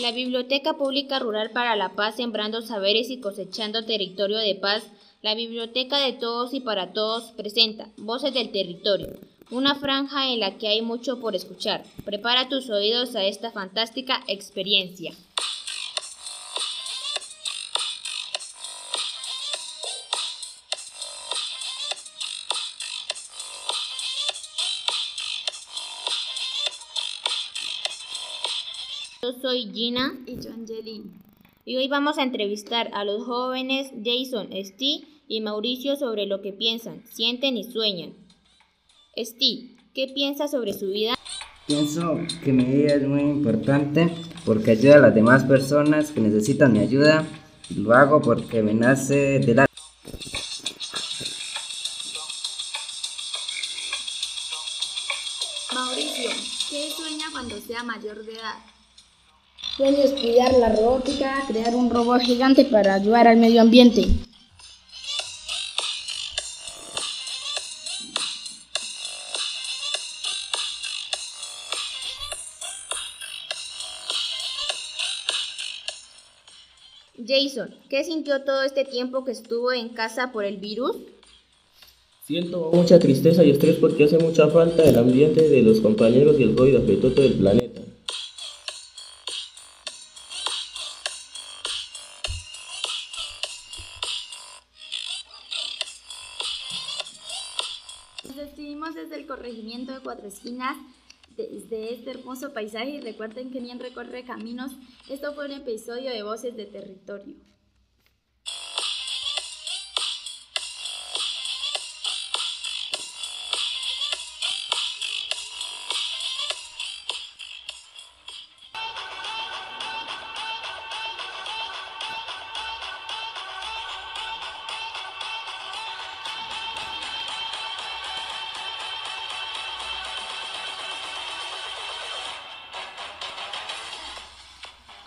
La Biblioteca Pública Rural para la Paz, sembrando saberes y cosechando territorio de paz. La Biblioteca de Todos y para Todos presenta Voces del Territorio, una franja en la que hay mucho por escuchar. Prepara tus oídos a esta fantástica experiencia. Yo soy Gina y yo Angelina. Y hoy vamos a entrevistar a los jóvenes Jason, Steve y Mauricio sobre lo que piensan, sienten y sueñan. Steve, ¿qué piensas sobre su vida? Pienso que mi vida es muy importante porque ayuda a las demás personas que necesitan mi ayuda. Lo hago porque me nace de la... Mauricio, ¿qué sueña cuando sea mayor de edad? Sueño estudiar la robótica, crear un robot gigante para ayudar al medio ambiente. Jason, ¿qué sintió todo este tiempo que estuvo en casa por el virus? Siento mucha tristeza y estrés porque hace mucha falta el ambiente de los compañeros y el COVID afectó todo el planeta. Despedimos desde el corregimiento de Cuatro Esquinas, desde este hermoso paisaje y recuerden que bien recorre caminos. Esto fue un episodio de Voces de Territorio.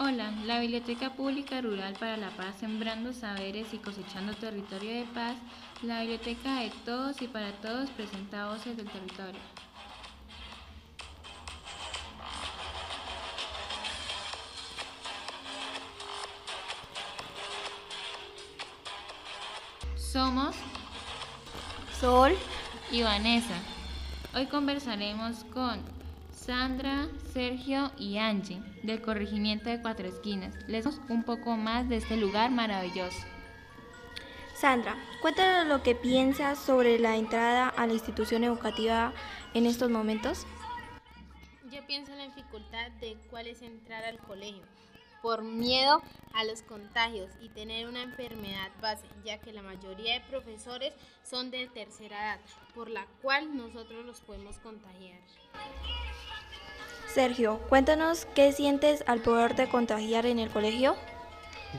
Hola, la Biblioteca Pública Rural para la Paz, sembrando saberes y cosechando territorio de paz. La Biblioteca de Todos y para Todos presenta voces del territorio. Somos Sol y Vanessa. Hoy conversaremos con Sandra, Sergio y Angie del corregimiento de Cuatro Esquinas. Les damos un poco más de este lugar maravilloso. Sandra, cuéntanos lo que piensas sobre la entrada a la institución educativa en estos momentos. Yo pienso en la dificultad de cuál es entrar al colegio, por miedo a los contagios y tener una enfermedad base, ya que la mayoría de profesores son de tercera edad, por la cual nosotros los podemos contagiar. Sergio, cuéntanos qué sientes al poderte contagiar en el colegio.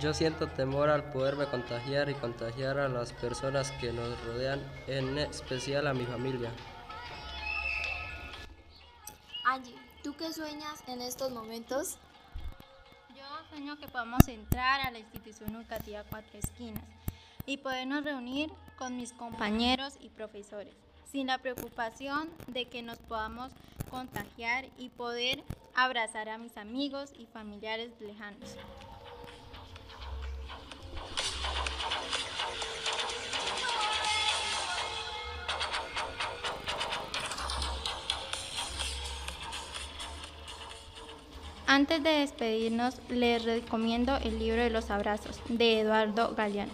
Yo siento temor al poderme contagiar y contagiar a las personas que nos rodean, en especial a mi familia. Angie, ¿tú qué sueñas en estos momentos? Sueño que podamos entrar a la institución educativa Cuatro Esquinas y podernos reunir con mis compañeros y profesores, sin la preocupación de que nos podamos contagiar y poder abrazar a mis amigos y familiares lejanos. Antes de despedirnos, les recomiendo el libro de los abrazos de Eduardo Galeano.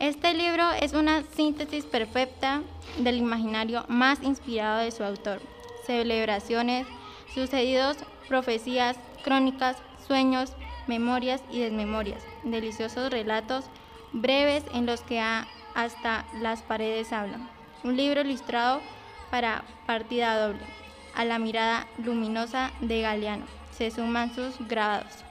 Este libro es una síntesis perfecta del imaginario más inspirado de su autor. Celebraciones, sucedidos, profecías, crónicas, sueños, memorias y desmemorias. Deliciosos relatos breves en los que hasta las paredes hablan. Un libro ilustrado para partida doble. A la mirada luminosa de Galeano se suman sus grabados.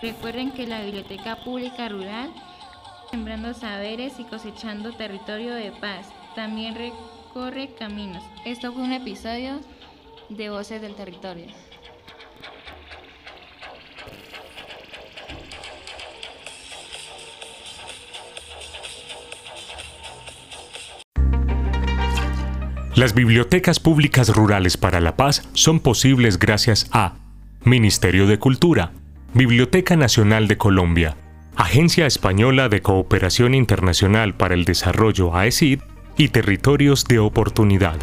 Recuerden que la Biblioteca Pública Rural, sembrando saberes y cosechando territorio de paz, también recorre caminos. Esto fue un episodio de Voces del Territorio. Las bibliotecas públicas rurales para la paz son posibles gracias a Ministerio de Cultura, Biblioteca Nacional de Colombia, Agencia Española de Cooperación Internacional para el Desarrollo AECID y Territorios de Oportunidad.